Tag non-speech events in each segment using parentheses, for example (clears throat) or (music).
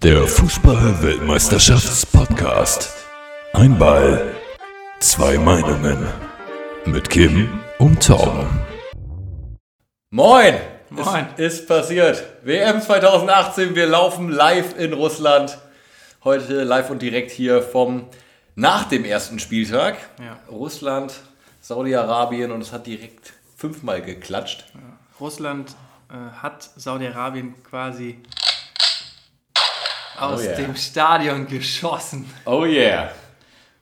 Der Fußball-Weltmeisterschafts-Podcast. Ein Ball, zwei Meinungen. Mit Kim und Tom. Moin! Moin. Es ist passiert. WM 2018, wir laufen live in Russland. Heute live und direkt hier vom nach dem ersten Spieltag. Ja. Russland, Saudi-Arabien und es hat direkt fünfmal geklatscht. Russland äh, hat Saudi-Arabien quasi aus Oh yeah. dem Stadion geschossen. Oh yeah.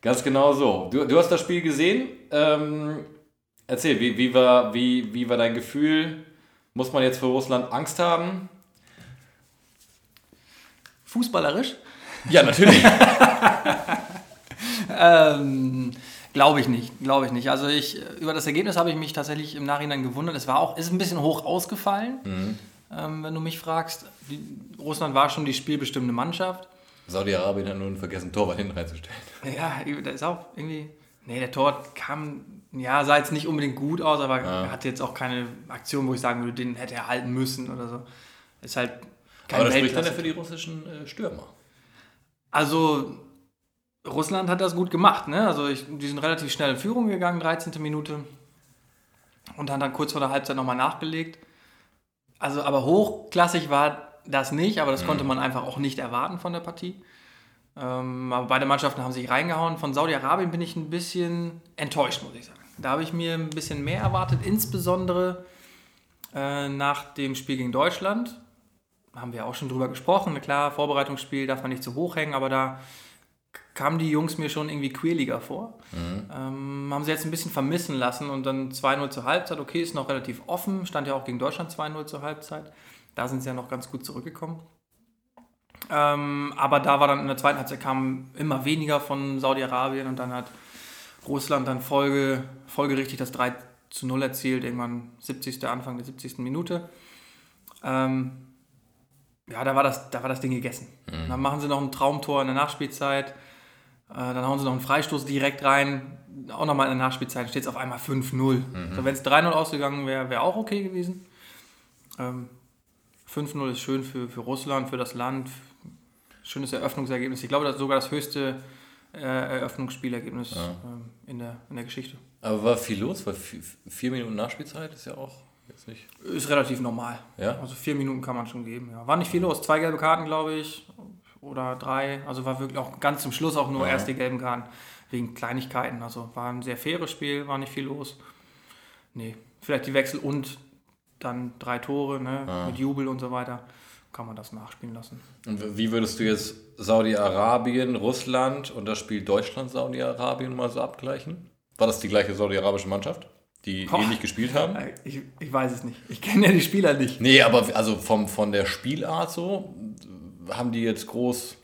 Ganz genau so. Du, du hast das Spiel gesehen. Ähm, erzähl, wie, wie, war, wie, wie war dein Gefühl? Muss man jetzt vor Russland Angst haben? Fußballerisch? Ja, natürlich. (laughs) Ähm, glaube ich nicht, glaube ich nicht. Also ich, über das Ergebnis habe ich mich tatsächlich im Nachhinein gewundert. Es war auch, ist ein bisschen hoch ausgefallen, ähm, wenn du mich fragst. Die, Russland war schon die spielbestimmende Mannschaft. Saudi-Arabien hat nun vergessen, Torwart hinten reinzustellen. Ja, da ist auch irgendwie. Nee, der Tor kam, ja, sah jetzt nicht unbedingt gut aus, aber er hatte jetzt auch keine Aktion, wo ich sagen würde, den hätte er halten müssen oder so. Ist halt kein Aber das spricht dann ja für die russischen äh, Stürmer. Also, Russland hat das gut gemacht, ne? Also, ich, die sind relativ schnell in Führung gegangen, 13. Minute. Und haben dann kurz vor der Halbzeit nochmal nachgelegt. Also, aber hochklassig war das nicht, aber das konnte man einfach auch nicht erwarten von der Partie. Ähm, aber beide Mannschaften haben sich reingehauen. Von Saudi-Arabien bin ich ein bisschen enttäuscht, muss ich sagen. Da habe ich mir ein bisschen mehr erwartet, insbesondere äh, nach dem Spiel gegen Deutschland haben wir auch schon drüber gesprochen. Klar, Vorbereitungsspiel darf man nicht zu hoch hängen, aber da kamen die Jungs mir schon irgendwie quäliger vor. Ähm, haben sie jetzt ein bisschen vermissen lassen und dann 2-0 zur Halbzeit. Okay, ist noch relativ offen. Stand ja auch gegen Deutschland 2-0 zur Halbzeit. Da sind sie ja noch ganz gut zurückgekommen. Ähm, aber da war dann in der zweiten Halbzeit kam immer weniger von Saudi-Arabien und dann hat Russland dann Folge, folgerichtig das 3 zu 0 erzielt, irgendwann 70. Anfang der 70. Minute. Ähm, ja, da war das, da war das Ding gegessen. Dann machen sie noch ein Traumtor in der Nachspielzeit. Äh, dann hauen sie noch einen Freistoß direkt rein. Auch nochmal in der Nachspielzeit steht es auf einmal 5-0. So, Wenn es 3-0 ausgegangen wäre, wäre auch okay gewesen. Ähm, 5-0 ist schön für, für Russland, für das Land. Schönes Eröffnungsergebnis. Ich glaube, das ist sogar das höchste äh, Eröffnungsspielergebnis ähm, in, der, in der Geschichte. Aber war viel los, weil vier, vier Minuten Nachspielzeit ist ja auch jetzt nicht. Ist relativ normal. Ja? Also vier Minuten kann man schon geben. Ja. War nicht viel los. Zwei gelbe Karten, glaube ich. Oder drei. Also war wirklich auch ganz zum Schluss auch nur Ja. erst die gelben Karten. Wegen Kleinigkeiten. Also war ein sehr faires Spiel, war nicht viel los. Nee. Vielleicht die Wechsel und dann drei Tore, ne? Mit Jubel und so weiter. Kann man das nachspielen lassen. Und wie würdest du jetzt Saudi-Arabien, Russland und das Spiel Deutschland-Saudi-Arabien mal so abgleichen? War das die gleiche saudi-arabische Mannschaft, die Boah. ähnlich gespielt haben? Äh, Ich, ich weiß es nicht. Ich kenne ja die Spieler nicht. Nee, aber also vom, von der Spielart so, haben die jetzt groß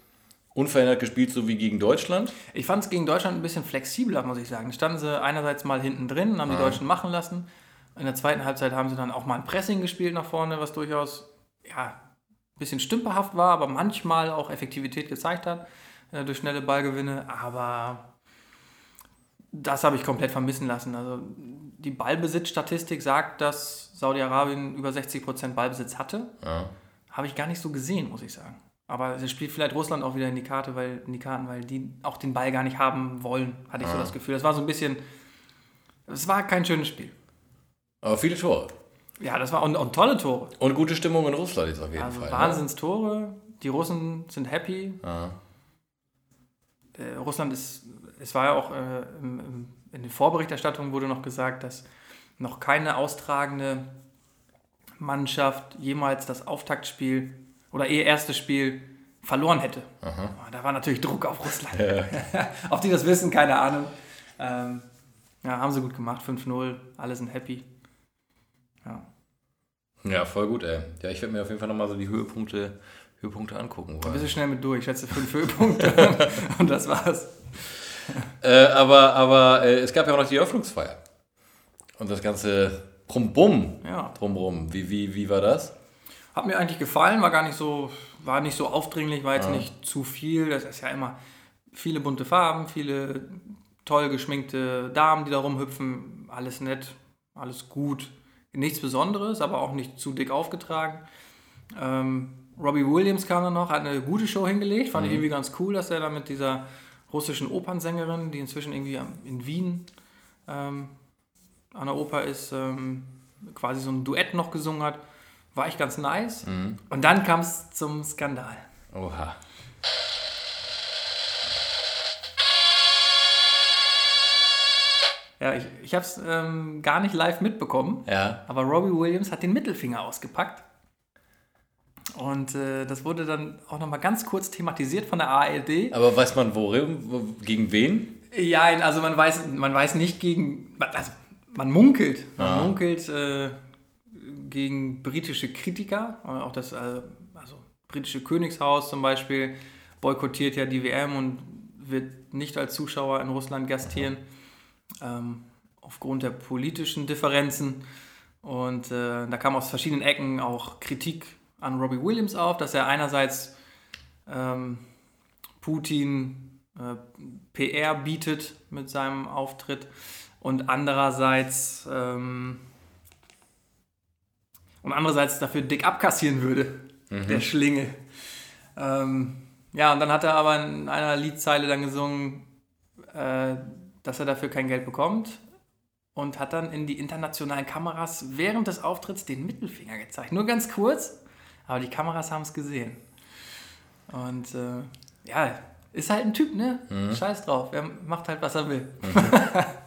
unverändert gespielt, so wie gegen Deutschland? Ich fand es gegen Deutschland ein bisschen flexibler, muss ich sagen. Da standen sie einerseits mal hinten drin, haben die Deutschen machen lassen. In der zweiten Halbzeit haben sie dann auch mal ein Pressing gespielt nach vorne, was durchaus ja, ein bisschen stümperhaft war, aber manchmal auch Effektivität gezeigt hat äh, durch schnelle Ballgewinne. Aber das habe ich komplett vermissen lassen. Also die Ballbesitzstatistik sagt, dass Saudi-Arabien über 60% Ballbesitz hatte. Ja. Habe ich gar nicht so gesehen, muss ich sagen. Aber es spielt vielleicht Russland auch wieder in die Karte, weil in die Karten, weil die auch den Ball gar nicht haben wollen, hatte ich so das Gefühl. Das war so ein bisschen. Es war kein schönes Spiel. Aber viele Tore. Ja, das war und, und tolle Tore. Und gute Stimmung in Russland jetzt auf jeden Also Fall. ne? Wahnsinnstore. Die Russen sind happy. Ja. Äh, Russland ist, es war ja auch äh, im, im, in der Vorberichterstattung wurde noch gesagt, dass noch keine austragende Mannschaft jemals das Auftaktspiel oder ihr erstes Spiel verloren hätte. Ah, Da war natürlich Druck auf Russland. (laughs) Ob die das wissen, keine Ahnung. Ähm, ja, haben sie gut gemacht, 5-0, alle sind happy. Ja. ja, voll gut, ey. Ja, ich werde mir auf jeden Fall nochmal so die Höhepunkte, Höhepunkte angucken. Ein Weil, bisschen schnell mit durch, ich schätze fünf (laughs) Höhepunkte (laughs) und das war's. äh, aber aber äh, es gab ja auch noch die Eröffnungsfeier. Und das ganze Brumm-Bumm Ja. drumrum. Wie, wie, wie war das? Hat mir eigentlich gefallen, war gar nicht so, war nicht so aufdringlich, war jetzt nicht zu viel. Das ist ja immer viele bunte Farben, viele toll geschminkte Damen, die da rumhüpfen. Alles nett, alles gut. Nichts Besonderes, aber auch nicht zu dick aufgetragen. Ähm, Robbie Williams kam dann noch, hat eine gute Show hingelegt. Fand Mhm. ich irgendwie ganz cool, dass er da mit dieser russischen Opernsängerin, die inzwischen irgendwie in Wien ähm, an der Oper ist, ähm, quasi so ein Duett noch gesungen hat. War echt ganz nice. Mhm. Und dann kam es zum Skandal. Oha. Ja, ich, ich habe es ähm, gar nicht live mitbekommen, Ja. aber Robbie Williams hat den Mittelfinger ausgepackt. Und äh, das wurde dann auch nochmal ganz kurz thematisiert von der ARD. Aber weiß man worin, wo, gegen wen? Ja, also man weiß, man weiß nicht gegen, also man munkelt, man Ah. munkelt äh, gegen britische Kritiker, äh, auch das äh, also britische Königshaus zum Beispiel boykottiert ja die WM und wird nicht als Zuschauer in Russland gastieren, ähm, aufgrund der politischen Differenzen. Und äh, da kam aus verschiedenen Ecken auch Kritik an Robbie Williams auf, dass er einerseits ähm, Putin äh, PR bietet mit seinem Auftritt und andererseits ähm, und andererseits dafür dick abkassieren würde, der Schlingel. Ähm, ja, und dann hat er aber in einer Liedzeile dann gesungen, äh, dass er dafür kein Geld bekommt und hat dann in die internationalen Kameras während des Auftritts den Mittelfinger gezeigt. Nur ganz kurz, aber die Kameras haben es gesehen. Und äh, ja, ist halt ein Typ, ne? Scheiß drauf, er macht halt, was er will. (laughs)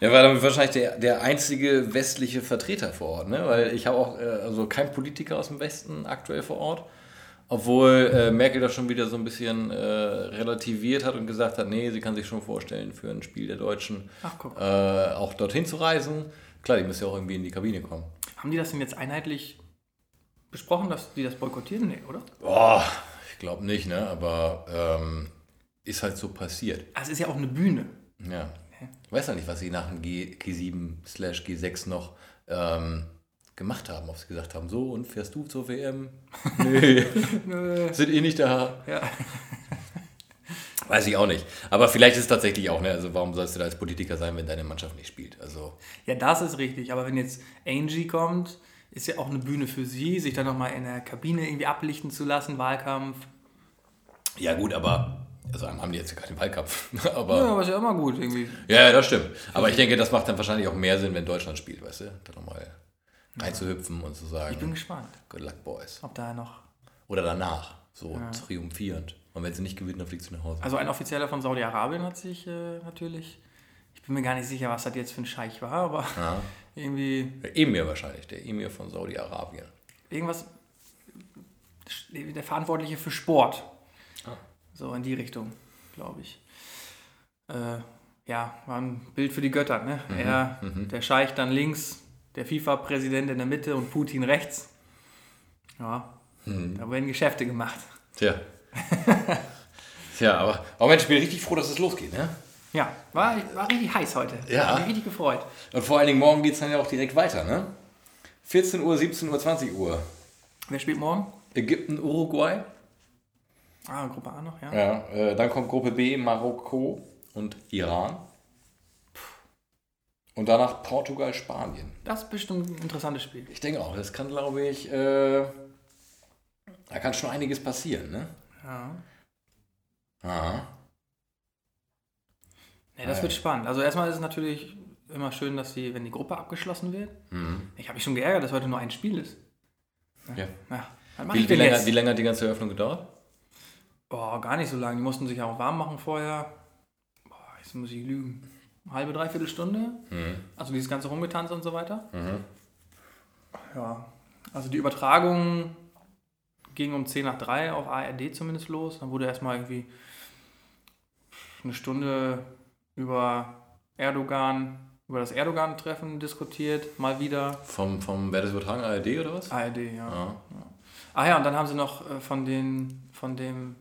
Er war damit wahrscheinlich der, der einzige westliche Vertreter vor Ort, ne? Weil ich habe auch äh, also kein Politiker aus dem Westen aktuell vor Ort. Obwohl äh, Merkel das schon wieder so ein bisschen äh, relativiert hat und gesagt hat, nee, sie kann sich schon vorstellen, für ein Spiel der Deutschen Ach, äh, auch dorthin zu reisen. Klar, die müssen ja auch irgendwie in die Kabine kommen. Haben die das denn jetzt einheitlich besprochen, dass die das boykottieren? Nee, oder? Boah, ich glaube nicht, ne? Aber ähm, ist halt so passiert. Also es ist ja auch eine Bühne. Ja. Ich weiß ja nicht, was sie nach dem G, G7 slash G6 noch ähm, gemacht haben. Ob sie gesagt haben, so und fährst du zur WM? (laughs) Nee, sind eh nicht da. Ja. (laughs) Weiß ich auch nicht. Aber vielleicht ist es tatsächlich auch, ne? Also warum sollst du da als Politiker sein, wenn deine Mannschaft nicht spielt? Also ja, das ist richtig. Aber wenn jetzt Angie kommt, ist ja auch eine Bühne für sie, sich dann nochmal in der Kabine irgendwie ablichten zu lassen, Wahlkampf. ja gut, aber also haben die jetzt ja keinen Wahlkampf. (laughs) Ja, aber aber ist ja immer gut irgendwie. ja, ja, das stimmt. Aber ich denke, das macht dann wahrscheinlich auch mehr Sinn, wenn Deutschland spielt, weißt du? Da nochmal reinzuhüpfen und zu sagen, Ich bin gespannt, Good luck, Boys. ob da noch. Oder danach, so triumphierend. Und wenn sie nicht gewinnen, dann fliegst du nach Hause. Also ein Offizieller von Saudi-Arabien hat sich äh, natürlich. Ich bin mir gar nicht sicher, was das jetzt für ein Scheich war, aber Ja. (laughs) irgendwie Der Emir wahrscheinlich, der Emir von Saudi-Arabien. irgendwas. Der Verantwortliche für Sport. So in die Richtung, glaube ich. Äh, ja, war ein Bild für die Götter. Ne? Er, der Scheich dann links, der FIFA-Präsident in der Mitte und Putin rechts. Ja, da werden Geschäfte gemacht. Tja. (laughs) Tja, aber, aber Mensch, ich bin richtig froh, dass es losgeht, ne? Ja, war, war richtig heiß heute. Ja. Hat mich richtig gefreut. Und vor allen Dingen morgen geht es dann ja auch direkt weiter, ne? 14 Uhr, 17 Uhr, 20 Uhr. Wer spielt morgen? Ägypten, Uruguay. Ah, Gruppe A noch, ja. Ja, äh, dann kommt Gruppe B, Marokko und Iran. Und danach Portugal, Spanien. Das ist bestimmt ein interessantes Spiel. Ich denke auch, das kann, glaube ich, äh, da kann schon einiges passieren, ne? Ja. Aha. Nee, das Ja. wird spannend. Also erstmal ist es natürlich immer schön, dass die, wenn die Gruppe abgeschlossen wird. Ich habe mich schon geärgert, dass heute nur ein Spiel ist. Ja. Ja, Wie, wie, länger, wie lange hat die ganze Eröffnung gedauert? Boah, gar nicht so lange. Die mussten sich ja auch warm machen vorher. Boah, jetzt muss ich lügen. Halbe, dreiviertel Stunde. Mhm. Also dieses ganze Rumgetanz und so weiter. Ja, also die Übertragung ging um 10 nach 3 auf ARD zumindest los. Dann wurde erstmal irgendwie eine Stunde über Erdogan, über das Erdogan-Treffen diskutiert, mal wieder. Vom, vom, wer das übertragen, ARD oder was? ARD, ja. Ja. Ah ja, und dann haben sie noch äh, von, den, von dem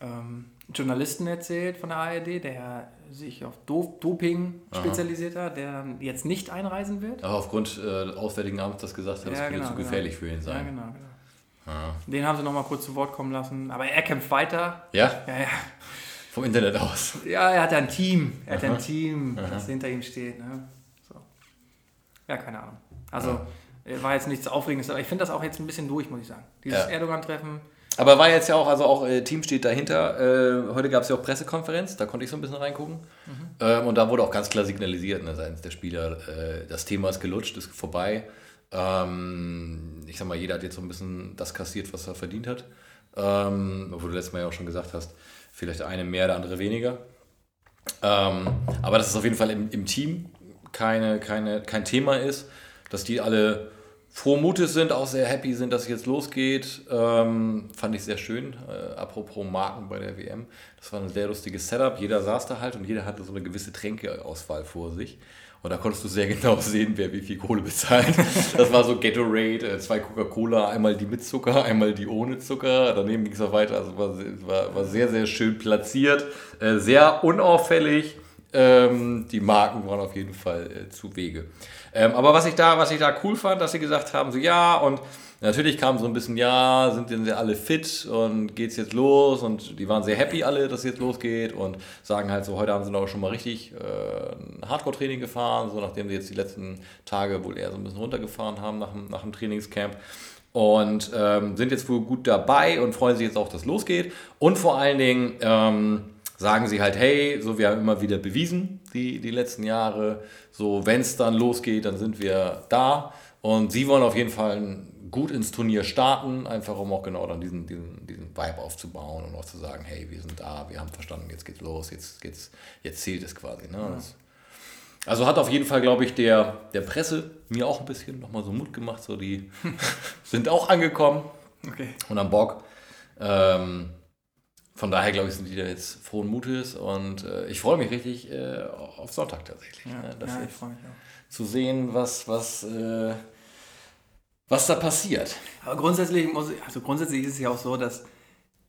ähm, Journalisten erzählt von der ARD, der sich auf Do Doping spezialisiert hat, der jetzt nicht einreisen wird. Aber aufgrund äh, des Auswärtigen Amts das gesagt hat, das Ja, könnte genau, zu genau. gefährlich für ihn Ja, sein. genau, genau. Ja. Den haben sie noch mal kurz zu Wort kommen lassen. Aber er kämpft weiter. ja, Ja, ja. vom Internet aus. ja er hat ja ein Team. Er hat ja ein Team, das hinter ihm steht. Ne? So. Ja, keine Ahnung. Also War jetzt nichts Aufregendes, aber ich finde das auch jetzt ein bisschen durch, muss ich sagen. Dieses Ja. Erdogan-Treffen. Aber war jetzt ja auch, also auch äh, Team steht dahinter. Äh, heute gab es ja auch Pressekonferenz, da konnte ich so ein bisschen reingucken. Ähm, und da wurde auch ganz klar signalisiert ne, seitens der Spieler, äh, das Thema ist gelutscht, ist vorbei. Ähm, ich sag mal, jeder hat jetzt so ein bisschen das kassiert, was er verdient hat. Ähm, obwohl du letztes Mal ja auch schon gesagt hast, vielleicht eine mehr, der andere weniger. Ähm, aber dass es auf jeden Fall im, im Team keine, keine, kein Thema ist, dass die alle froh Mutes sind, auch sehr happy sind, dass es jetzt losgeht. Ähm, fand ich sehr schön. Äh, apropos Marken bei der WM. Das war ein sehr lustiges Setup. Jeder saß da halt und jeder hatte so eine gewisse Tränkeauswahl vor sich. Und da konntest du sehr (laughs) genau sehen, wer wie viel Kohle bezahlt. Das war so Gatorade, äh, zwei Coca-Cola, einmal die mit Zucker, einmal die ohne Zucker. Daneben ging es noch weiter. Also war, war, war sehr, sehr schön platziert. Äh, sehr unauffällig. Ähm, die Marken waren auf jeden Fall äh, zu Wege. Ähm, aber was ich, da, was ich da cool fand, dass sie gesagt haben, so ja, und natürlich kam so ein bisschen, ja, sind denn sie alle fit und geht's jetzt los? Und die waren sehr happy alle, dass es jetzt losgeht und sagen halt so, heute haben sie noch schon mal richtig äh, Hardcore-Training gefahren, so nachdem sie jetzt die letzten Tage wohl eher so ein bisschen runtergefahren haben nach dem, nach dem Trainingscamp und ähm, sind jetzt wohl gut dabei und freuen sich jetzt auch, dass es losgeht. Und vor allen Dingen ähm, sagen sie halt, hey, so wir haben immer wieder bewiesen, die, die letzten Jahre, so wenn es dann losgeht, dann sind wir da. Und sie wollen auf jeden Fall gut ins Turnier starten, einfach um auch genau dann diesen, diesen, diesen Vibe aufzubauen und auch zu sagen, hey, wir sind da, wir haben verstanden, jetzt geht's los, jetzt, geht's, jetzt zählt es quasi. Ne? Das, also hat auf jeden Fall, glaube ich, der, der Presse mir auch ein bisschen nochmal so Mut gemacht. So die (laughs) sind auch angekommen Okay. und am Bock. Ähm, von daher, glaube ich, sind die da jetzt frohen Mutes und äh, ich freue mich richtig äh, auf Sonntag tatsächlich. Ja, ne, das ja, ich freue mich auch. zu sehen, was, was, äh, was da passiert. Aber grundsätzlich, muss ich, also grundsätzlich ist es ja auch so, dass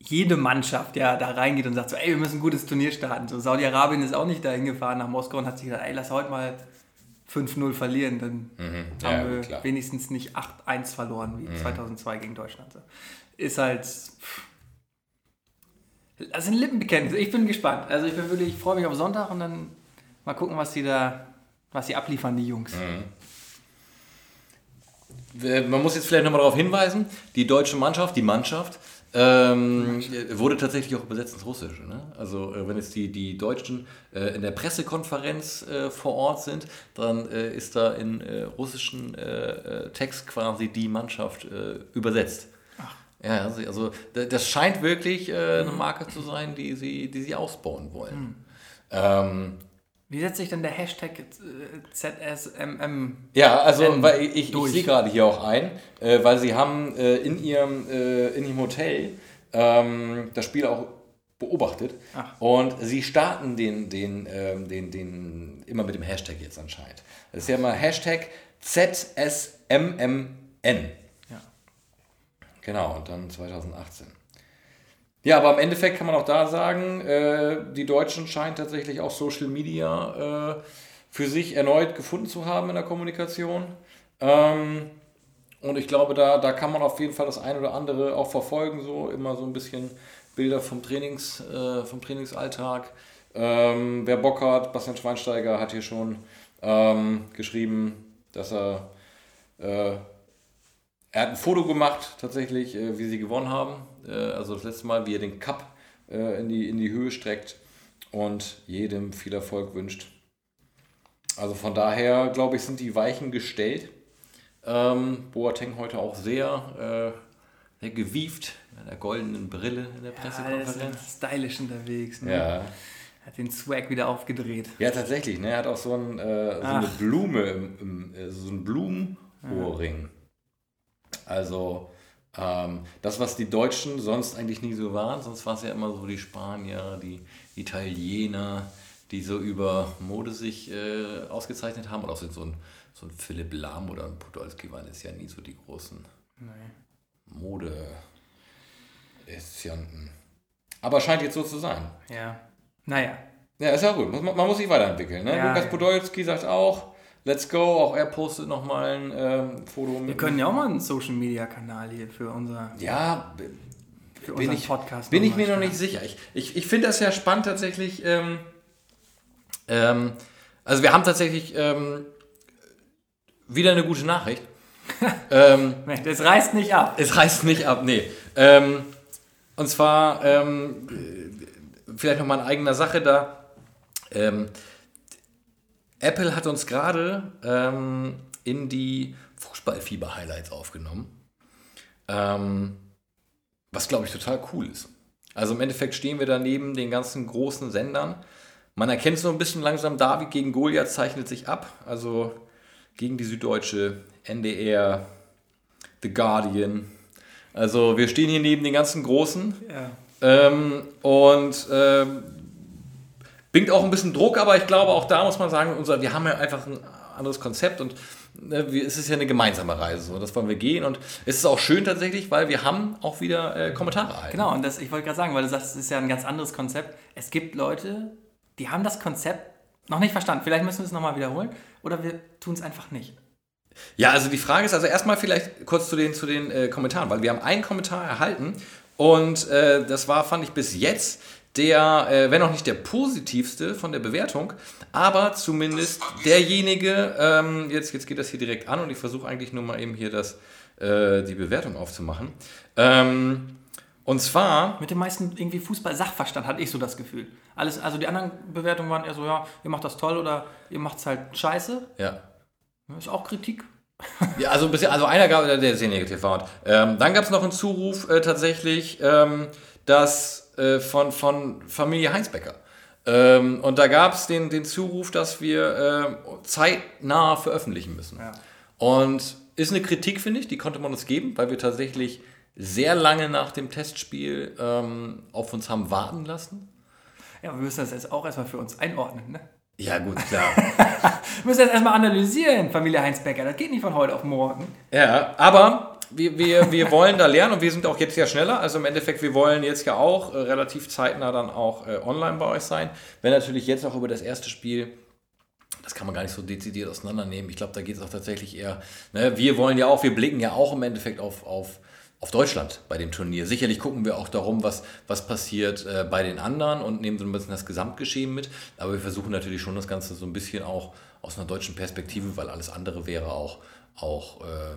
jede Mannschaft ja da reingeht und sagt so, ey, wir müssen ein gutes Turnier starten. So, Saudi-Arabien ist auch nicht dahin gefahren nach Moskau und hat sich gedacht, ey, lass heute mal 5-0 verlieren, dann Ja, haben wir klar. wenigstens nicht 8-1 verloren wie 2002 gegen Deutschland. So. Ist halt... pff. Das sind Lippenbekenntnisse. Ich bin gespannt. Also ich bin wirklich, ich freue mich auf Sonntag und dann mal gucken, was die da, was sie abliefern, die Jungs. Äh, Man muss jetzt vielleicht nochmal darauf hinweisen, die deutsche Mannschaft, die Mannschaft, ähm, wurde tatsächlich auch übersetzt ins Russische. Ne? Also äh, wenn jetzt die, die Deutschen äh, in der Pressekonferenz äh, vor Ort sind, dann äh, ist da in russischen Text quasi die Mannschaft übersetzt. Ja, also, da- das scheint wirklich äh, eine Marke zu sein, die sie, die sie ausbauen wollen. Ähm, Wie setzt sich denn der Hashtag äh, ZSMM? Ja, also weil ich, ich sehe gerade hier auch ein, äh, weil sie haben äh, in, ihrem, äh, in ihrem Hotel ähm, das Spiel auch beobachtet Ach. und sie starten den, den, ähm, den, den immer mit dem Hashtag jetzt anscheinend. Das ist ja immer Hashtag ZSMMN. Genau, und dann 2018. Ja, aber im Endeffekt kann man auch da sagen, äh, die Deutschen scheinen tatsächlich auch Social Media äh, für sich erneut gefunden zu haben in der Kommunikation. Ähm, und ich glaube, da, da kann man auf jeden Fall das ein oder andere auch verfolgen, so immer so ein bisschen Bilder vom, Trainings, äh, vom Trainingsalltag. Ähm, wer Bock hat, Bastian Schweinsteiger hat hier schon ähm, geschrieben, dass er äh, er hat ein Foto gemacht, tatsächlich, äh, wie sie gewonnen haben. Äh, also das letzte Mal, wie er den Cup äh, in, die, in die Höhe streckt und jedem viel Erfolg wünscht. Also von daher, glaube ich, sind die Weichen gestellt. Ähm, Boateng heute auch sehr, äh, sehr gewieft, mit der goldenen Brille in der Ja, Pressekonferenz. ist stylisch unterwegs. Ne? Ja, Hat den Swag wieder aufgedreht. ja, tatsächlich. Ne? Er hat auch so, ein, äh, so eine. Blume, im, im, äh, so einen Blumenohrring. Also ähm, das, was die Deutschen sonst eigentlich nie so waren, sonst war es ja immer so die Spanier, die Italiener, die so über Mode sich äh, ausgezeichnet haben. Oder auch so ein, so ein Philipp Lahm oder ein Podolski waren jetzt ja nie so die großen Mode. Aber scheint jetzt so zu sein. Ja. Naja. Ja, ist ja gut. Man muss sich weiterentwickeln. Ne? Ja, Lukas ja. Podolski sagt auch, let's go. Auch er postet nochmal ein ähm, Foto. Wir mit können ja auch mal einen Social Media Kanal hier für, unser, Ja, für bin unseren ich, Podcast. bin ich mir noch nicht sicher. Ich, ich, ich finde das ja spannend tatsächlich. Ähm, ähm, also wir haben tatsächlich ähm, wieder eine gute Nachricht. (laughs) ähm, das reißt nicht ab. Es reißt nicht ab, nee. Ähm, und zwar, ähm, vielleicht nochmal in eigener Sache da. Ähm, Apple hat uns gerade ähm, in die Fußballfieber-Highlights aufgenommen. Ähm, was, glaube ich, total cool ist. Also im Endeffekt stehen wir da neben den ganzen großen Sendern. Man erkennt so ein bisschen langsam, David gegen Goliath zeichnet sich ab. Also gegen die Süddeutsche, NDR, The Guardian. Also wir stehen hier neben den ganzen Großen. Ja. Ähm, und ähm, bringt auch ein bisschen Druck, aber ich glaube, auch da muss man sagen, unser, wir haben ja einfach ein anderes Konzept und ne, es ist ja eine gemeinsame Reise. So, das wollen wir gehen und es ist auch schön tatsächlich, weil wir haben auch wieder äh, Kommentare erhalten. Genau, und das, ich wollte gerade sagen, weil du sagst, es ist ja ein ganz anderes Konzept. Es gibt Leute, die haben das Konzept noch nicht verstanden. Vielleicht müssen wir es nochmal wiederholen oder wir tun es einfach nicht. Ja, also die Frage ist also erstmal vielleicht kurz zu den, zu den äh, Kommentaren, weil wir haben einen Kommentar erhalten und äh, das war, fand ich bis jetzt der, äh, wenn auch nicht der positivste von der Bewertung, aber zumindest derjenige, ähm, jetzt, jetzt geht das hier direkt an und ich versuche eigentlich nur mal eben hier das, äh, die Bewertung aufzumachen. Ähm, und zwar. Mit dem meisten irgendwie Fußball-Sachverstand hatte ich so das Gefühl. Alles, also die anderen Bewertungen waren eher so, ja, ihr macht das toll oder ihr macht es halt scheiße. Ja. Ist auch Kritik. Ja, also, ein bisschen, also einer gab, der sehr negativ war. Ähm, dann gab es noch einen Zuruf äh, tatsächlich, ähm, das äh, von, von Familie Heinsbecker. Ähm, und da gab es den, den Zuruf, dass wir äh, zeitnah veröffentlichen müssen. Ja. Und ist eine Kritik, finde ich, die konnte man uns geben, weil wir tatsächlich sehr lange nach dem Testspiel ähm, auf uns haben warten lassen. Ja, wir müssen das jetzt auch erstmal für uns einordnen, ne? Ja, gut, klar. (laughs) wir müssen das erstmal analysieren, Familie Heinz Becker. Das geht nicht von heute auf morgen. Ja, aber wir, wir, wir wollen da lernen und wir sind auch jetzt ja schneller. Also im Endeffekt, wir wollen jetzt ja auch äh, relativ zeitnah dann auch äh, online bei euch sein. Wenn natürlich jetzt auch über das erste Spiel das kann man gar nicht so dezidiert auseinandernehmen. Ich glaube, da geht es auch tatsächlich eher. Ne, wir wollen ja auch, wir blicken ja auch im Endeffekt auf, auf auf Deutschland bei dem Turnier. Sicherlich gucken wir auch darum, was, was passiert äh, bei den anderen und nehmen so ein bisschen das Gesamtgeschehen mit. Aber wir versuchen natürlich schon das Ganze so ein bisschen auch aus einer deutschen Perspektive, weil alles andere wäre auch, auch äh,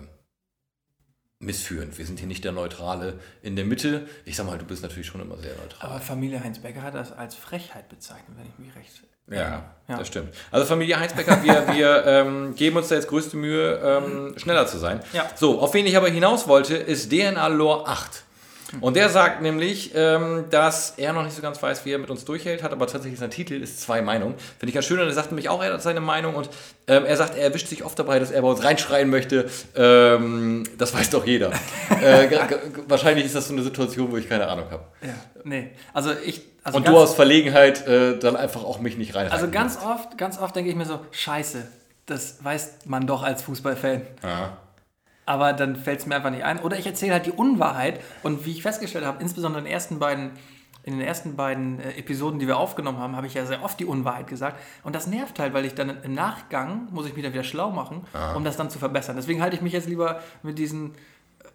missführend. Wir sind hier nicht der Neutrale in der Mitte. Ich sag mal, du bist natürlich schon immer sehr neutral. Aber Familie Heinz Becker hat das als Frechheit bezeichnet, wenn ich mich recht ja, ja, das stimmt. Also Familie Heinzbecker, wir, (laughs) wir ähm, geben uns da jetzt größte Mühe, ähm, schneller zu sein. Ja. So, auf wen ich aber hinaus wollte, ist DNA Lore 8. Und der sagt nämlich, ähm, dass er noch nicht so ganz weiß, wie er mit uns durchhält, hat aber tatsächlich sein Titel ist zwei Meinungen. Finde ich ganz schön und er sagt nämlich auch, er hat seine Meinung und ähm, er sagt, er erwischt sich oft dabei, dass er bei uns reinschreien möchte. Ähm, das weiß doch jeder. (laughs) äh, wahrscheinlich ist das so eine Situation, wo ich keine Ahnung habe. Ja, nee. Also ich. Also und du aus Verlegenheit äh, dann einfach auch mich nicht rein. Also ganz oft, ganz oft denke ich mir so, scheiße, das weiß man doch als Fußballfan. Ja aber dann fällt es mir einfach nicht ein. Oder ich erzähle halt die Unwahrheit. Und wie ich festgestellt habe, insbesondere in den ersten beiden, in den ersten beiden äh, Episoden, die wir aufgenommen haben, habe ich ja sehr oft die Unwahrheit gesagt. Und das nervt halt, weil ich dann im Nachgang muss ich mich dann wieder schlau machen, Aha. um das dann zu verbessern. Deswegen halte ich mich jetzt lieber mit diesen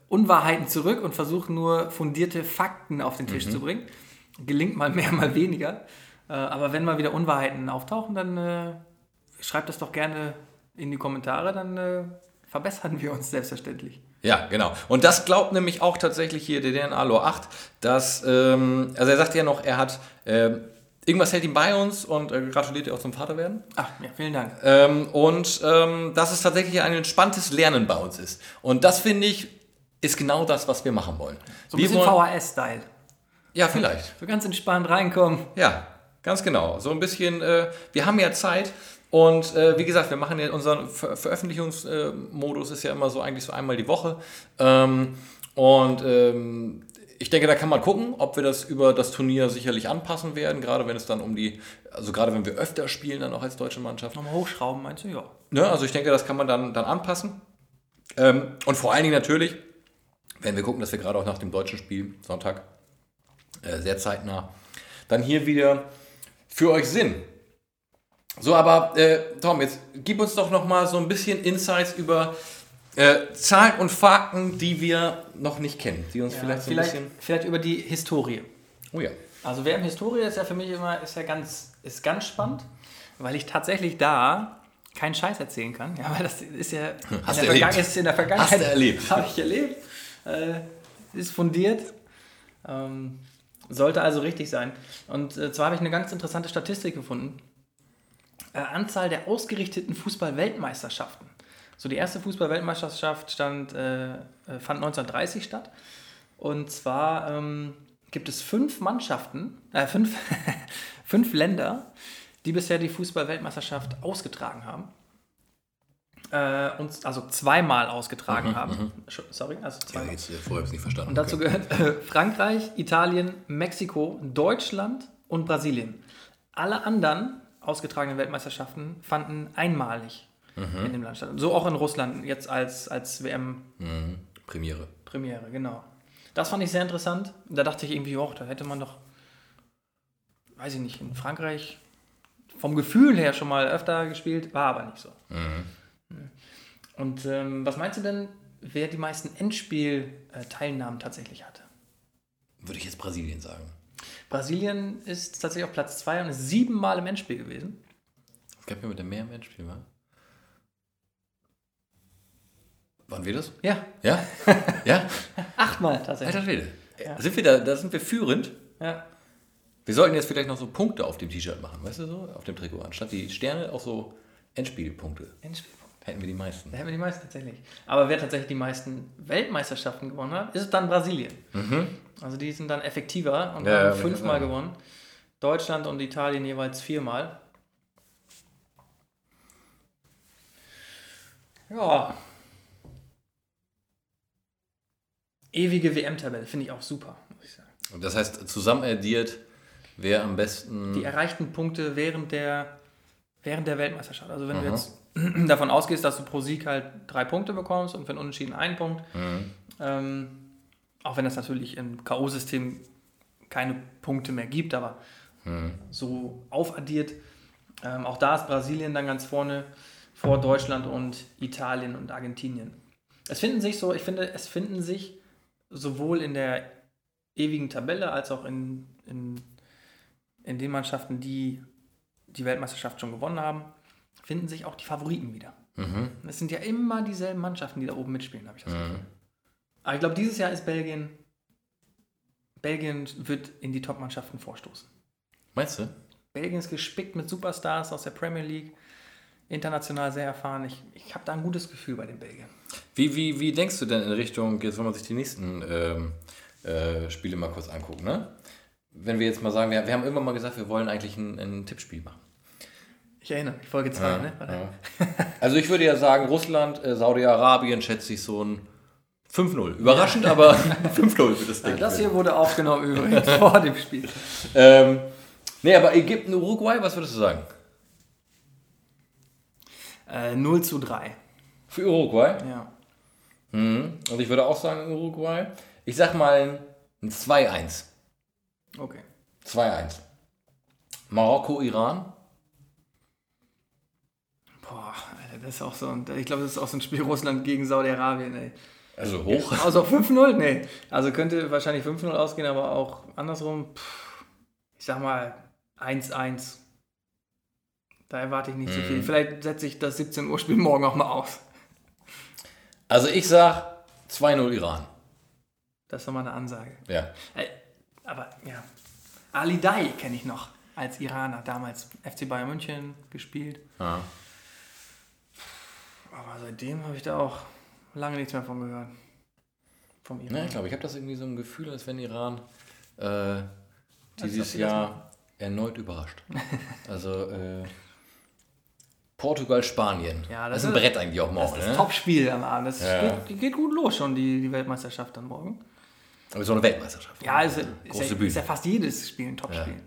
Unwahrheiten zurück und versuche nur fundierte Fakten auf den Tisch mhm. zu bringen. Gelingt mal mehr, (laughs) mal weniger. Äh, aber wenn mal wieder Unwahrheiten auftauchen, dann äh, schreibt das doch gerne in die Kommentare, dann äh, verbessern wir uns selbstverständlich. Ja, genau. Und das glaubt nämlich auch tatsächlich hier der DNA Lore 8, dass, ähm, also er sagt ja noch, er hat, ähm, irgendwas hält ihn bei uns und äh, gratuliert ihr auch zum Vaterwerden. Ach, ja, vielen Dank. Ähm, und ähm, dass es tatsächlich ein entspanntes Lernen bei uns ist. Und das finde ich, ist genau das, was wir machen wollen. So ein bisschen VHS-Style. Ja, vielleicht. So ganz entspannt reinkommen. Ja, ganz genau. So ein bisschen, äh, wir haben ja Zeit und äh, wie gesagt, wir machen ja unseren Ver Veröffentlichungsmodus ist ja immer so eigentlich so einmal die Woche. Ähm, und ähm, ich denke, da kann man gucken, ob wir das über das Turnier sicherlich anpassen werden, gerade wenn es dann um die, also gerade wenn wir öfter spielen, dann auch als deutsche Mannschaft. Nochmal hochschrauben, meinst du? Ja. Ne, also ich denke, das kann man dann, dann anpassen. Ähm, und vor allen Dingen natürlich, wenn wir gucken, dass wir gerade auch nach dem deutschen Spiel Sonntag äh, sehr zeitnah dann hier wieder für euch sind. So, aber äh, Tom, jetzt gib uns doch noch mal so ein bisschen Insights über äh, Zahlen und Fakten, die wir noch nicht kennen, die uns ja, vielleicht so vielleicht, ein bisschen... Vielleicht über die Historie. Oh ja. Also WM-Historie ist ja für mich immer ist ja ganz, ist ganz spannend, weil ich tatsächlich da keinen Scheiß erzählen kann. Ja, weil das ist ja (laughs) Hast in, du der erlebt. ist in der Vergangenheit. Hast du erlebt. (laughs) Habe ich erlebt. Äh, ist fundiert. Ähm, sollte also richtig sein. Und äh, zwar habe ich eine ganz interessante Statistik gefunden. Äh, Anzahl der ausgerichteten Fußball-Weltmeisterschaften. So, die erste Fußball-Weltmeisterschaft stand, äh, äh, fand 1930 statt. Und zwar ähm, gibt es fünf Mannschaften, äh, fünf, (laughs) fünf Länder, die bisher die Fußball-Weltmeisterschaft ausgetragen haben. Äh, und, also zweimal ausgetragen haben. Sch- Sorry, also Ja, zweimal. jetzt, äh, vorher habe ich es nicht verstanden. Und dazu Okay. gehört äh, Frankreich, Italien, Mexiko, Deutschland und Brasilien. Alle anderen ausgetragenen Weltmeisterschaften fanden einmalig in dem Land statt. So auch in Russland jetzt als, als WM-Premiere, Mhm. Premiere. genau. Das fand ich sehr interessant. Da dachte ich irgendwie, oh, da hätte man doch, weiß ich nicht, in Frankreich vom Gefühl her schon mal öfter gespielt, war aber nicht so. Und ähm, was meinst du denn, wer die meisten Endspiel-Teilnahmen tatsächlich hatte? Würde ich jetzt Brasilien sagen. Brasilien ist tatsächlich auf Platz 2 und ist siebenmal im Endspiel gewesen. Es gab ja mit dem Meer im Endspiel, wa? Waren wir das? Ja, Ja? ja? (laughs) achtmal tatsächlich. Alter Schwede. Sind wir da, da sind wir führend. Ja. Wir sollten jetzt vielleicht noch so Punkte auf dem T-Shirt machen, weißt du so? Auf dem Trikot. Anstatt die Sterne auch so Endspielpunkte. Endspielpunkt. Hätten wir die meisten. Haben wir die meisten tatsächlich. Aber wer tatsächlich die meisten Weltmeisterschaften gewonnen hat, ist dann Brasilien. Also die sind dann effektiver und Mhm. Ja, haben fünfmal gewonnen. Deutschland und Italien jeweils viermal. Ja. Ewige WM-Tabelle, finde ich auch super, muss ich sagen. Und das heißt, zusammen addiert, wer am besten. die erreichten Punkte während der, während der Weltmeisterschaft. Also wenn du jetzt (clears throat) davon ausgehst, dass du pro Sieg halt drei Punkte bekommst und für einen Unentschieden einen Punkt, ähm, auch wenn das natürlich im K.O.-System keine Punkte mehr gibt, aber so aufaddiert, ähm, auch da ist Brasilien dann ganz vorne vor Deutschland und Italien und Argentinien. Es finden sich so, ich finde, es finden sich sowohl in der ewigen Tabelle als auch in, in, in den Mannschaften, die die Weltmeisterschaft schon gewonnen haben, finden sich auch die Favoriten wieder. Es sind ja immer dieselben Mannschaften, die da oben mitspielen, habe ich das Gefühl. Aber ich glaube, dieses Jahr ist Belgien, Belgien wird in die Top-Mannschaften vorstoßen. Meinst du? Belgien ist gespickt mit Superstars aus der Premier League, international sehr erfahren. Ich, ich habe da ein gutes Gefühl bei den Belgiern. Wie, wie, wie denkst du denn in Richtung, jetzt wenn man sich die nächsten ähm, äh, Spiele mal kurz anguckt, ne? Wenn wir jetzt mal sagen, wir, wir haben irgendwann mal gesagt, wir wollen eigentlich ein, ein Tippspiel machen. Ich erinnere mich, Folge 2, ne? War da- Ja. Also ich würde ja sagen, Russland, äh, Saudi-Arabien schätze ich so ein 5-0. Überraschend, aber (laughs) 5-0 wird das Ding. Das hier wurde aufgenommen übrigens (laughs) vor dem Spiel. Ähm, nee, aber Ägypten, Uruguay, was würdest du sagen? Äh, 0 zu 3. Für Uruguay? Ja. Mhm. Und ich würde auch sagen Uruguay. Ich sag mal ein 2-1. Okay. 2-1. Marokko, Iran. Boah, Alter, das ist auch so ein, ich glaube, das ist auch so ein Spiel Russland gegen Saudi-Arabien, ey. Also hoch. Also 5-0? Nee. Also könnte wahrscheinlich 5-0 ausgehen, aber auch andersrum, pff, ich sag mal 1-1. Da erwarte ich nicht so viel. Vielleicht setze ich das 17 Uhr Spiel morgen auch mal aus. Also ich sag 2-0 Iran. Das ist nochmal eine Ansage. Ja. Aber ja. Ali Dai kenne ich noch als Iraner, damals FC Bayern München gespielt. ja. Aber seitdem habe ich da auch lange nichts mehr von gehört. Vom Iran. Ja, ich glaube, ich habe das irgendwie so ein Gefühl, als wenn Iran äh, dieses Jahr erneut überrascht. Also äh, Portugal, Spanien. Ja, das, das ist ein ist- Brett eigentlich auch Das morgen. ist das Ne? Topspiel am Abend. Das Ja. geht, geht gut los schon, die, die Weltmeisterschaft dann morgen. Aber so eine Weltmeisterschaft. Ja, ist, ist, große ja, Bühne. ist ja fast jedes Spiel ein Topspiel.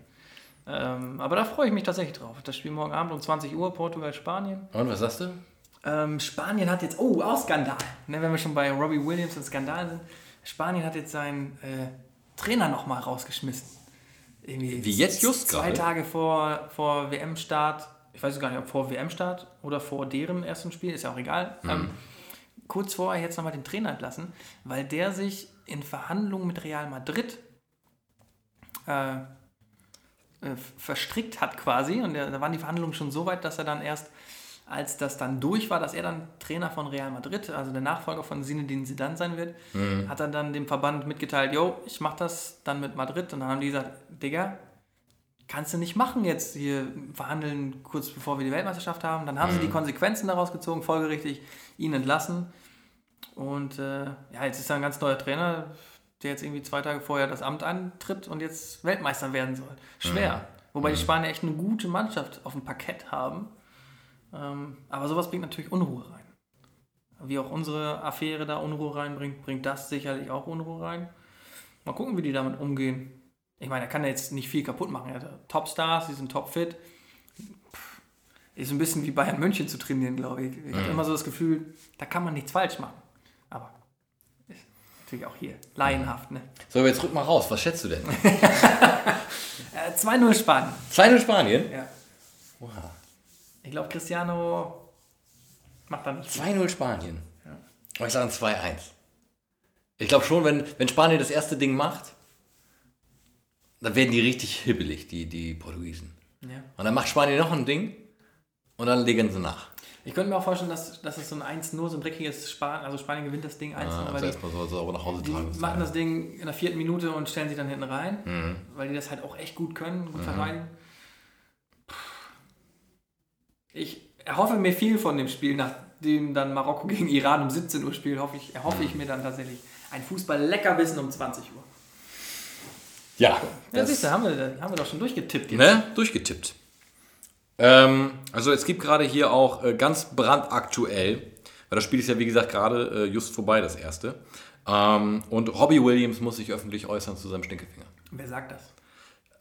Ähm, aber da freue ich mich tatsächlich drauf. Das Spiel morgen Abend um 20 Uhr, Portugal, Spanien. Und was sagst du? Ähm, Spanien hat jetzt, oh, auch Skandal. Ne, wenn wir schon bei Robbie Williams und Skandal sind. Spanien hat jetzt seinen äh, Trainer nochmal rausgeschmissen. Irgendwie Wie jetzt just Zwei gerade? Tage vor, vor WM-Start. Ich weiß gar nicht, ob vor WM-Start oder vor deren ersten Spiel, ist ja auch egal. Mhm. Ähm, kurz vorher jetzt nochmal den Trainer entlassen, weil der sich in Verhandlungen mit Real Madrid äh, äh, verstrickt hat quasi. Und da waren die Verhandlungen schon so weit, dass er dann erst als das dann durch war, dass er dann Trainer von Real Madrid, also der Nachfolger von Zinedine Zidane sein wird, mhm. hat er dann dem Verband mitgeteilt, yo, ich mache das dann mit Madrid. Und dann haben die gesagt, Digga, kannst du nicht machen jetzt hier verhandeln, kurz bevor wir die Weltmeisterschaft haben. Dann haben mhm. sie die. Konsequenzen daraus gezogen, folgerichtig ihn entlassen. Und äh, ja, jetzt ist er ein ganz neuer Trainer, der jetzt irgendwie zwei Tage vorher das Amt antritt und jetzt Weltmeister werden soll. Schwer. Mhm. Wobei die mhm. Spanier echt eine gute Mannschaft auf dem Parkett haben. Ähm, aber sowas bringt natürlich Unruhe rein. Wie auch unsere Affäre da Unruhe reinbringt, bringt das sicherlich auch Unruhe rein. Mal gucken, wie die damit umgehen. Ich meine, er kann ja jetzt nicht viel kaputt machen. Er hat Topstars, die sind topfit. Ist ein bisschen wie Bayern München zu trainieren, glaube ich. Ich mhm. habe immer so das Gefühl, da kann man nichts falsch machen. Aber ist natürlich auch hier laienhaft. Ne? So, jetzt rück mal raus. Was schätzt du denn? 2-0 (laughs) äh, Spanien. 2-0 Spanien? Ja. Wow. Ich glaube, Cristiano macht dann nicht. 2-0 Spanien. Ja. Aber ich sage 2-1. Ich glaube schon, wenn, wenn Spanien das erste Ding macht, dann werden die richtig hibbelig, die, die Portugiesen. Ja. Und dann macht Spanien noch ein Ding und dann legen sie nach. Ich könnte mir auch vorstellen, dass, dass es so ein 1-0, so ein dreckiges Spanien, also Spanien gewinnt das Ding 1-0. Ah, weil also die, so, aber nach Hause die machen das Ding in der vierten Minute und stellen sich dann hinten rein, mhm. weil die das halt auch echt gut können, gut mhm. verteidigen. Ich erhoffe mir viel von dem Spiel, nachdem dann Marokko gegen Iran um 17 Uhr spielt, hoffe ich, erhoffe ich mir dann tatsächlich ein Fußball-Leckerbissen um 20 Uhr. Ja. Ja, siehst du, haben wir, haben wir doch schon durchgetippt jetzt. Ne? Durchgetippt. Ähm, also es gibt gerade hier auch äh, ganz brandaktuell, weil das Spiel ist ja wie gesagt gerade äh, just vorbei, das erste. Ähm, und Robbie Williams muss sich öffentlich äußern zu seinem Stinkefinger. Wer sagt das?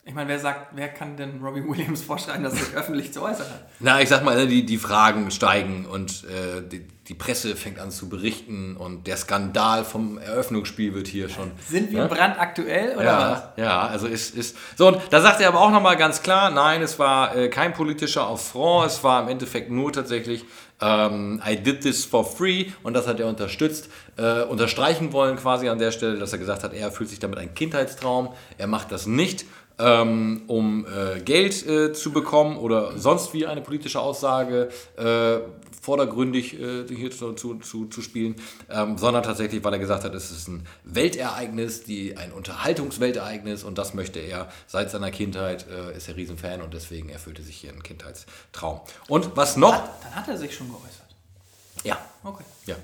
Ich meine, wer sagt, wer kann denn Robbie Williams (laughs) vorschreiben, dass er sich öffentlich zu äußern hat? Na, ich sag mal, ne, die, die Fragen steigen und äh, die, die, Presse fängt an zu berichten und der Skandal vom Eröffnungsspiel wird hier schon. Sind wir ne? brandaktuell oder ja, was? Ja, also ist, ist. So, und da sagt er aber auch nochmal ganz klar: nein, es war äh, kein politischer Affront, es war im Endeffekt nur tatsächlich ähm, I did this for free und das hat er unterstützt, äh, unterstreichen wollen quasi an der Stelle, dass er gesagt hat, er fühlt sich damit ein Kindheitstraum, er macht das nicht ähm, um äh, Geld äh, zu bekommen oder sonst wie eine politische Aussage äh, vordergründig äh, hier zu, zu, zu, spielen, ähm, sondern tatsächlich, weil er gesagt hat, es ist ein Weltereignis, die, ein Unterhaltungsweltereignis und das möchte er seit seiner Kindheit, äh, ist er Riesenfan und deswegen erfüllte sich hier ein Kindheitstraum. Und was noch? Dann hat, dann hat er sich schon geäußert. Ja. Okay. Ja.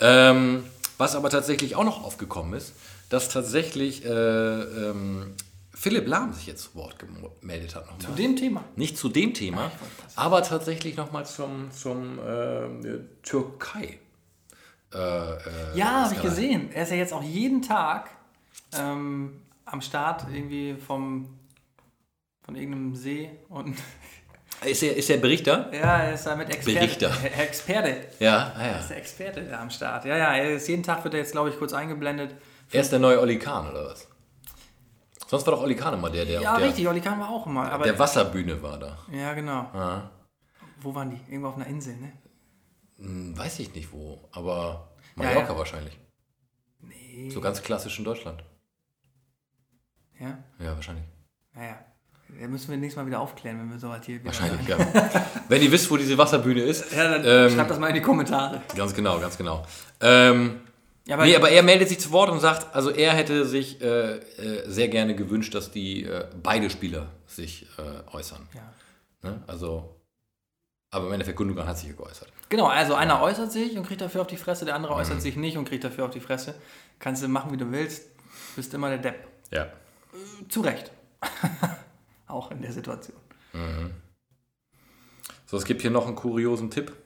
Ähm, was aber tatsächlich auch noch aufgekommen ist, dass tatsächlich äh, ähm, Philipp Lahm sich jetzt zu Wort gemeldet hat. Nochmal. Zu dem Thema? Nicht zu dem Thema, aber tatsächlich nochmal zum, zum äh, Türkei. Äh, äh, ja, habe ich gesehen. Er ist ja jetzt auch jeden Tag ähm, am Start irgendwie vom, von irgendeinem See und (laughs) Ist er, ist er Berichter? Ja, er ist da mit Experte. Berichter. (laughs) Experte. Ja, ah, ja. Er ist der Experte da am Start. Ja, ja, er ist, jeden Tag wird er jetzt, glaube ich, kurz eingeblendet. Er ist der neue Oli Kahn, oder was? Sonst war doch Oli Kahn immer der, der. Ja, der, richtig, Oli Kahn war auch immer. Aber der Wasserbühne war da. Ja, genau. Aha. Wo waren die? Irgendwo auf einer Insel, ne? Hm, weiß ich nicht wo, aber Mallorca ja, ja. wahrscheinlich. Nee. So ganz klassisch in Deutschland. Ja? Ja, wahrscheinlich. Naja. Da müssen wir nächstes Mal wieder aufklären, wenn wir so weit hier Wahrscheinlich, ja. (laughs) wenn ihr wisst, wo diese Wasserbühne ist. Ja, dann ähm, schreibt das mal in die Kommentare. Ganz genau, ganz genau. Ähm, ja, aber nee, aber er meldet sich zu Wort und sagt, also er hätte sich äh, äh, sehr gerne gewünscht, dass die äh, beide Spieler sich äh, äußern. Ja. Ne? Also, aber im Endeffekt Gundogan hat sich ja geäußert. Genau, also einer äußert sich und kriegt dafür auf die Fresse, der andere mhm. äußert sich nicht und kriegt dafür auf die Fresse. Kannst du machen, wie du willst, bist immer der Depp. Ja. Äh, zu Recht. (laughs) Auch in der Situation. Mhm. So, es gibt hier noch einen kuriosen Tipp.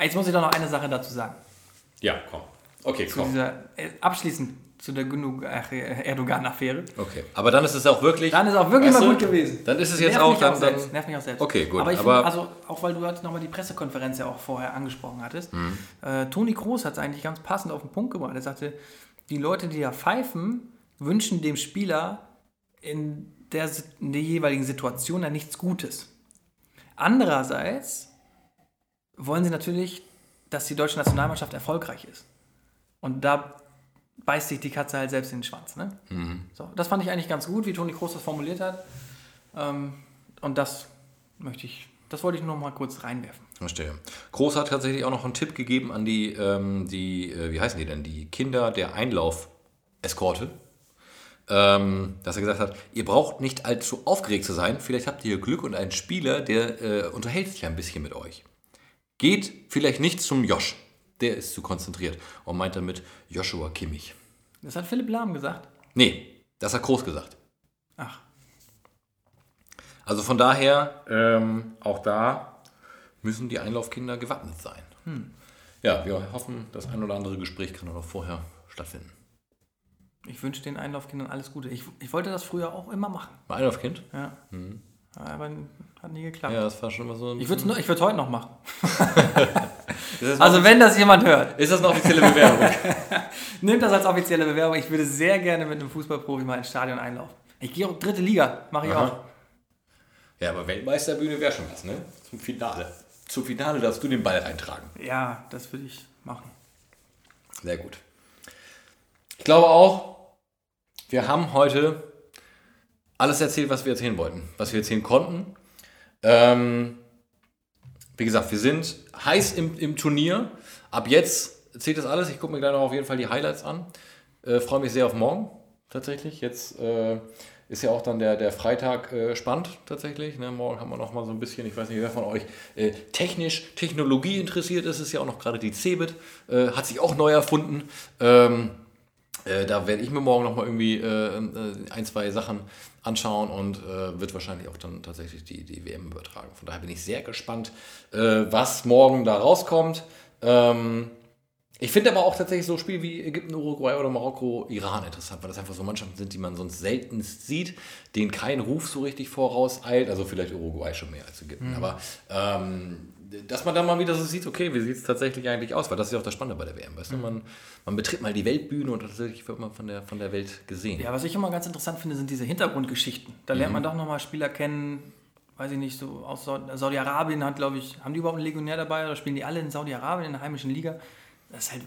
Jetzt muss ich doch noch eine Sache dazu sagen. Ja, komm. Okay, zu komm. Dieser, äh, abschließend zu der Erdogan-Affäre. Okay, aber dann ist es auch wirklich. Dann ist es auch wirklich mal gut gewesen. Dann ist es jetzt Nerv auch dann. Auch selbst. Nerv mich auch selbst. Okay, gut. Aber, ich aber find, also auch weil du jetzt nochmal die Pressekonferenz ja auch vorher angesprochen hattest. Mhm. Äh, Toni Kroos hat es eigentlich ganz passend auf den Punkt gebracht. Er sagte, die Leute, die da pfeifen, wünschen dem Spieler in der, in der jeweiligen Situation ja nichts Gutes. Andererseits wollen sie natürlich dass die deutsche Nationalmannschaft erfolgreich ist. Und da beißt sich die Katze halt selbst in den Schwanz. Ne? Mhm. So, das fand ich eigentlich ganz gut, wie Toni Kroos das formuliert hat. Ähm, und das möchte ich das wollte ich nur mal kurz reinwerfen. Verstehe. Groß hat tatsächlich auch noch einen Tipp gegeben an die, ähm, die äh, wie heißen die denn, die Kinder der Einlauf-Eskorte. Ähm, dass er gesagt hat, ihr braucht nicht allzu aufgeregt zu sein. Vielleicht habt ihr Glück und einen Spieler, der äh, unterhält sich ein bisschen mit euch. Geht vielleicht nicht zum Josh. Der ist zu konzentriert. Und meint damit Joshua Kimmich. Das hat Philipp Lahm gesagt. Nee, das hat Groß gesagt. Ach, Also von daher, ähm, auch da müssen die Einlaufkinder gewappnet sein. Ja, wir hoffen, das ein oder andere Gespräch kann noch vorher stattfinden. ich wünsche den Einlaufkindern alles Gute. Ich, ich wollte das früher auch immer machen. Ein Einlaufkind? Ja. Aber hat nie geklappt. Ja, das war schon mal so ein Ich würde es heute noch machen. (laughs) Also wenn das jemand hört, ist das eine offizielle Bewerbung? (laughs) nehmt das als offizielle Bewerbung. Ich würde sehr gerne mit einem Fußballprofi mal ins Stadion einlaufen. Ich gehe auch dritte Liga, mache ich Aha. auch. ja, aber Weltmeisterbühne wäre schon was, ne? Zum Finale. Zum Finale darfst du den Ball reintragen. Ja, das würde ich machen. Sehr gut. Ich glaube auch, wir haben heute alles erzählt, was wir erzählen wollten, was wir erzählen konnten. Ähm, wie gesagt, wir sind heiß im, im Turnier. Ab jetzt zählt das alles. Ich gucke mir gleich noch auf jeden Fall die Highlights an. Äh, Freue mich sehr auf morgen tatsächlich. Jetzt äh, ist ja auch dann der, der Freitag äh, spannend tatsächlich. Ne? Morgen haben wir noch mal so ein bisschen, ich weiß nicht, wer von euch äh, technisch, Technologie interessiert ist. ist ja auch noch gerade die Cebit. Äh, hat sich auch neu erfunden. Ähm, äh, da werde ich mir morgen noch mal irgendwie äh, äh, ein, zwei Sachen anschauen und äh, wird wahrscheinlich auch dann tatsächlich die, die WM übertragen. Von daher bin ich sehr gespannt, äh, was morgen da rauskommt. Ähm, ich finde aber auch tatsächlich so Spiele wie Ägypten, Uruguay oder Marokko, Iran interessant, weil das einfach so Mannschaften sind, die man sonst selten sieht, denen kein Ruf so richtig vorauseilt. Also vielleicht Uruguay schon mehr als Ägypten. Aber ähm, dass man dann mal wieder so sieht, okay, wie sieht es tatsächlich eigentlich aus? Weil das ist ja auch das Spannende bei der WM. Weißt du? man, man betritt mal die Weltbühne und tatsächlich wird man von der, von der Welt gesehen. Ja, was ich immer ganz interessant finde, sind diese Hintergrundgeschichten. Da lernt man doch nochmal Spieler kennen, weiß ich nicht, so aus Saud- Saudi-Arabien hat, glaube ich, haben die überhaupt einen Legionär dabei oder spielen die alle in Saudi-Arabien in der heimischen Liga? Das ist halt,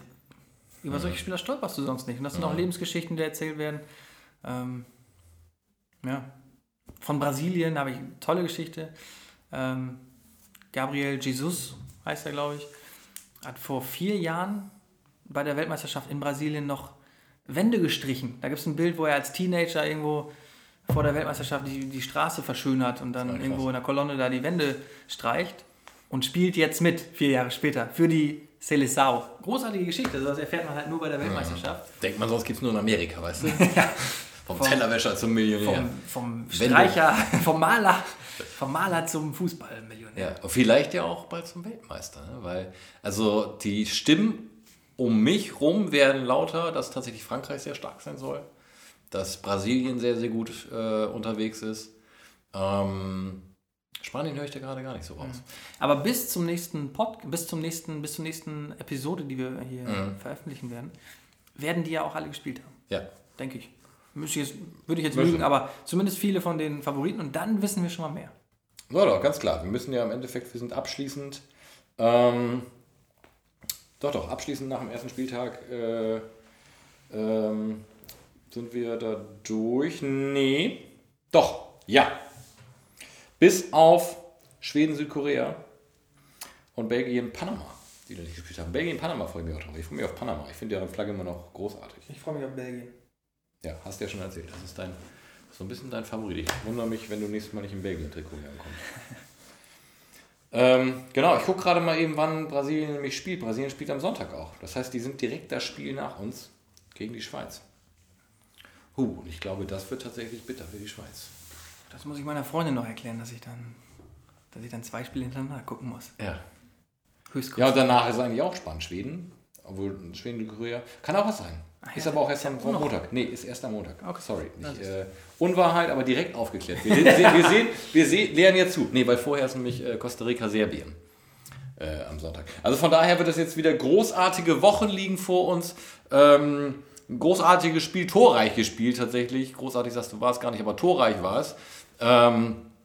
über solche Spieler stolperst du sonst nicht. Und das sind auch Lebensgeschichten, die erzählt werden. Ähm, ja. Von Brasilien habe ich eine tolle Geschichte. Ähm, Gabriel Jesus heißt er, glaube ich, hat vor vier Jahren bei der Weltmeisterschaft in Brasilien noch Wände gestrichen. Da gibt es ein Bild, wo er als Teenager irgendwo vor der Weltmeisterschaft die, die Straße verschönert und dann irgendwo in der Kolonne da die Wände streicht und spielt jetzt mit, vier Jahre später, für die Seleção. Großartige Geschichte, also das erfährt man halt nur bei der Weltmeisterschaft. Denkt man, sonst gibt es nur in Amerika, weißt du? (laughs) (laughs) Vom Tellerwäscher zum Millionär. Vom, vom. Streicher, (laughs) vom Maler, vom Maler zum Fußballmillionär. Ja, und vielleicht ja auch bald zum Weltmeister, ne? weil also die Stimmen um mich rum werden lauter, dass tatsächlich Frankreich sehr stark sein soll, dass Brasilien sehr, sehr gut äh, unterwegs ist. Ähm, Spanien höre ich da gerade gar nicht so raus. Aber bis zum nächsten Pod, bis zum nächsten, bis zur nächsten Episode, die wir hier Mhm. veröffentlichen werden, werden die ja auch alle gespielt haben. Ja, Denke ich. Müsste ich jetzt, würde ich jetzt Müssen. lügen, aber zumindest viele von den Favoriten und dann wissen wir schon mal mehr. Ja, doch, ganz klar. Wir müssen ja im Endeffekt, wir sind abschließend, ähm, doch, doch, abschließend nach dem ersten Spieltag äh, ähm, sind wir da durch. Nee, doch, ja. Bis auf Schweden, Südkorea und Belgien, Panama, die da nicht gespielt haben. Belgien, Panama freue ich mich auch drauf. Ich freue mich auf Panama. Ich finde deren Flagge immer noch großartig. Ich freue mich auf Belgien. Ja, hast du ja schon erzählt. Das ist dein, so ein bisschen dein Favorit. Ich wundere mich, wenn du nächstes Mal nicht im Belgien-Trikot hier ankommst. (laughs) ähm, genau, ich gucke gerade mal eben, wann Brasilien nämlich spielt. Brasilien spielt am Sonntag auch. Das heißt, die sind direkt das Spiel nach uns gegen die Schweiz. Huh, und ich glaube, das wird tatsächlich bitter für die Schweiz. Das muss ich meiner Freundin noch erklären, dass ich dann, dass ich dann zwei Spiele hintereinander gucken muss. Ja. Höchst Ja, und danach ist eigentlich auch spannend. Schweden, obwohl Schweden, Korea, kann auch was sein. Ist ja, aber auch erst ist ja am noch. Montag. Nee, ist erst am Montag. Okay. Sorry. Das ist- äh, Unwahrheit, aber direkt aufgeklärt. Wir, wir, wir sehen, wir sehen, lernen jetzt zu. Nee, weil vorher ist nämlich äh, Costa Rica, Serbien äh, am Sonntag. Also von daher wird es jetzt wieder großartige Wochen liegen vor uns. Ähm, großartiges Spiel, torreich gespielt tatsächlich. Großartig sagst du, war es gar nicht, aber torreich war es. Ähm, äh,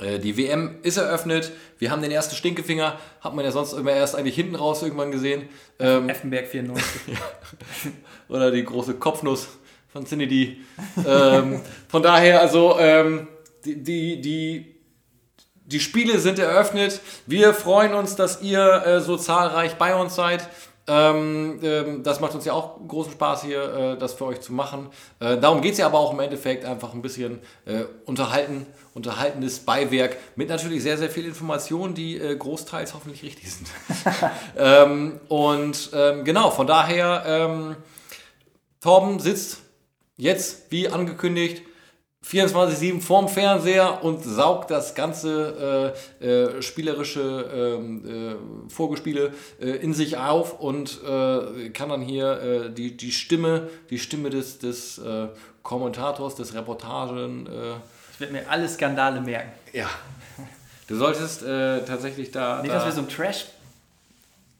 die WM ist eröffnet. Wir haben den ersten Stinkefinger. Hat man ja sonst immer erst eigentlich hinten raus irgendwann gesehen. Ähm, Effenberg 94. (laughs) oder die große Kopfnuss von Zinedi. ähm, von daher, also ähm, die, die, die, die Spiele sind eröffnet. Wir freuen uns, dass ihr äh, so zahlreich bei uns seid. Ähm, ähm, das macht uns ja auch großen Spaß hier, äh, das für euch zu machen. Äh, darum geht es ja aber auch im Endeffekt einfach ein bisschen äh, unterhalten, unterhaltendes Beiwerk mit natürlich sehr, sehr viel Informationen, die äh, großteils hoffentlich richtig sind. (laughs) ähm, und ähm, genau, von daher, ähm, Torben sitzt jetzt, wie angekündigt, 24-7 vorm Fernseher und saugt das ganze äh, äh, spielerische ähm, äh, Vorgespiele äh, in sich auf und äh, kann dann hier äh, die, die Stimme, die Stimme des, des Kommentators, des Reportagen. ich werde mir alle Skandale merken. Ja. Du solltest tatsächlich da. Nicht, da dass wir so ein Trash,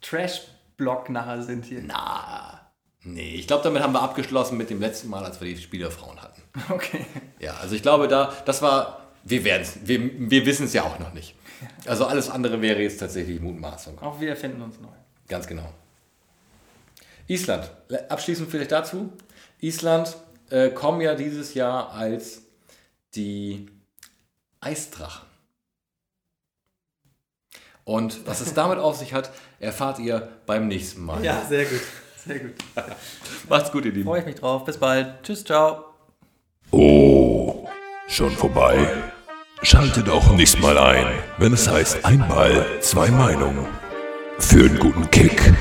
Trash-Block nachher sind hier. Na. Nee, ich glaube, damit haben wir abgeschlossen mit dem letzten Mal, als wir die Spielerfrauen hatten. (laughs) Okay. Ja, also ich glaube, da, das war, wir werden es, wir, wir wissen es ja auch noch nicht. Also alles andere wäre jetzt tatsächlich Mutmaßung. Auch wir erfinden uns neu. Ganz genau. Island, abschließend vielleicht dazu. Island äh, kommen ja dieses Jahr als die Eisdrachen. Und was es damit auf sich hat, erfahrt ihr beim nächsten Mal. Ja, sehr gut. Sehr gut. (laughs) Macht's gut, ihr Lieben. Freue ich mich drauf. Bis bald. Tschüss, ciao. Oh, schon vorbei? Schaltet auch nächstes Mal ein, wenn es heißt Ein Ball, zwei Meinungen. Für einen guten Kick.